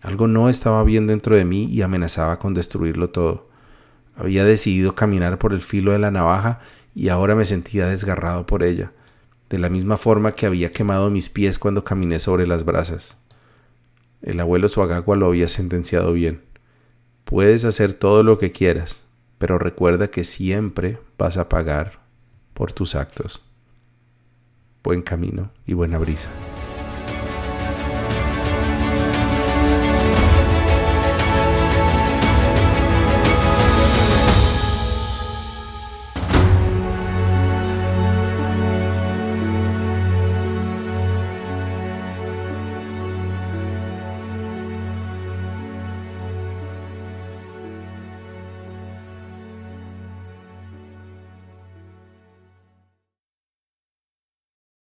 Algo no estaba bien dentro de mí y amenazaba con destruirlo todo. Había decidido caminar por el filo de la navaja y ahora me sentía desgarrado por ella de la misma forma que había quemado mis pies cuando caminé sobre las brasas. El abuelo Suagagua lo había sentenciado bien. Puedes hacer todo lo que quieras, pero recuerda que siempre vas a pagar por tus actos. Buen camino y buena brisa.